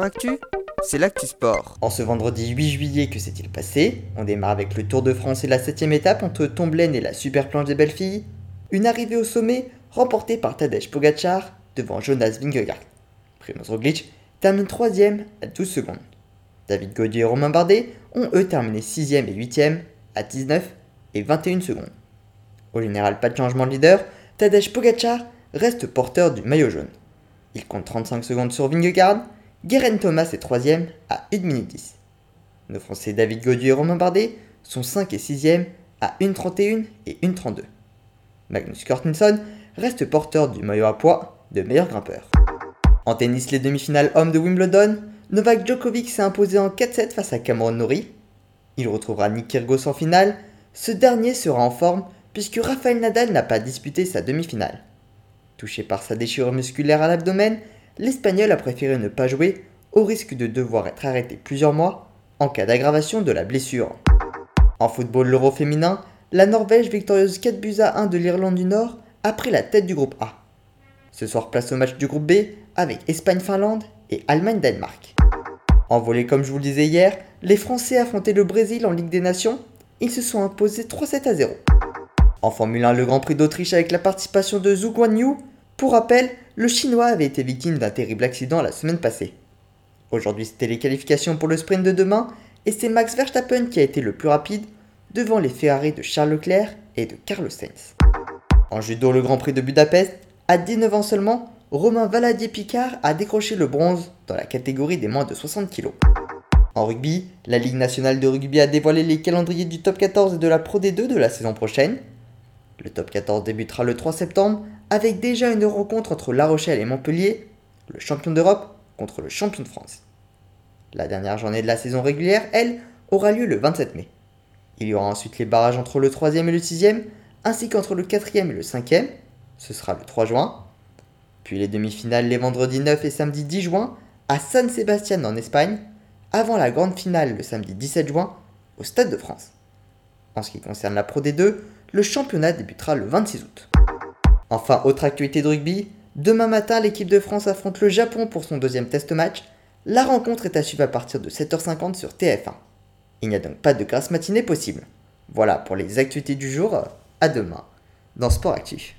Actu, c'est l'actu sport. En ce vendredi 8 juillet, que s'est-il passé? On démarre avec le Tour de France et la 7ème étape entre Tomblaine et la super planche des belles filles. Une arrivée au sommet remportée par Tadej Pogacar devant Jonas Vingegaard. Primoz Roglic termine 3ème à 12 secondes. David Gaudier et Romain Bardet ont eux terminé 6ème et 8ème à 19 et 21 secondes. Au général, pas de changement de leader, Tadej Pogacar reste porteur du maillot jaune. Il compte 35 secondes sur Vingegaard, Guérin Thomas est 3 à 1 minute 10. Nos Français David Gaudu et Romain Bardet sont 5 et 6 à 1.31 et 1.32. Magnus Kortensson reste porteur du maillot à poids de meilleur grimpeur. En tennis, les demi-finales hommes de Wimbledon, Novak Djokovic s'est imposé en 4-7 face à Cameron Norrie. Il retrouvera Nick Kyrgios en finale. Ce dernier sera en forme puisque Rafael Nadal n'a pas disputé sa demi-finale. Touché par sa déchirure musculaire à l'abdomen, l'Espagnol a préféré ne pas jouer au risque de devoir être arrêté plusieurs mois en cas d'aggravation de la blessure. En football, l'Euro féminin, la Norvège, victorieuse 4 buts à 1 de l'Irlande du Nord, a pris la tête du groupe A. Ce soir, place au match du groupe B avec Espagne-Finlande et Allemagne-Danemark. En volley, comme je vous le disais hier, les Français affrontaient le Brésil en Ligue des Nations. Ils se sont imposés 3-7 à 0. En Formule 1, le Grand Prix d'Autriche avec la participation de Zhu Guanyu pour rappel, le Chinois avait été victime d'un terrible accident la semaine passée. Aujourd'hui, c'était les qualifications pour le sprint de demain, et c'est Max Verstappen qui a été le plus rapide, devant les Ferrari de Charles Leclerc et de Carlos Sainz. En judo, le Grand Prix de Budapest, à 19 ans seulement, Romain Valadier-Picard a décroché le bronze dans la catégorie des moins de 60 kg. En rugby, la Ligue nationale de rugby a dévoilé les calendriers du top 14 et de la Pro D2 de la saison prochaine. Le top 14 débutera le 3 septembre avec déjà une rencontre entre La Rochelle et Montpellier, le champion d'Europe contre le champion de France. La dernière journée de la saison régulière, elle, aura lieu le 27 mai. Il y aura ensuite les barrages entre le 3e et le 6e, ainsi qu'entre le 4e et le 5e, ce sera le 3 juin. Puis les demi-finales les vendredis 9 et samedi 10 juin à San Sebastian en Espagne, avant la grande finale le samedi 17 juin au Stade de France. En ce qui concerne la Pro D2, le championnat débutera le 26 août. Enfin, autre actualité de rugby, demain matin, l'équipe de France affronte le Japon pour son deuxième test match. La rencontre est à suivre à partir de 7h50 sur TF1. Il n'y a donc pas de grasse matinée possible. Voilà pour les actualités du jour. À demain dans Sport Actif.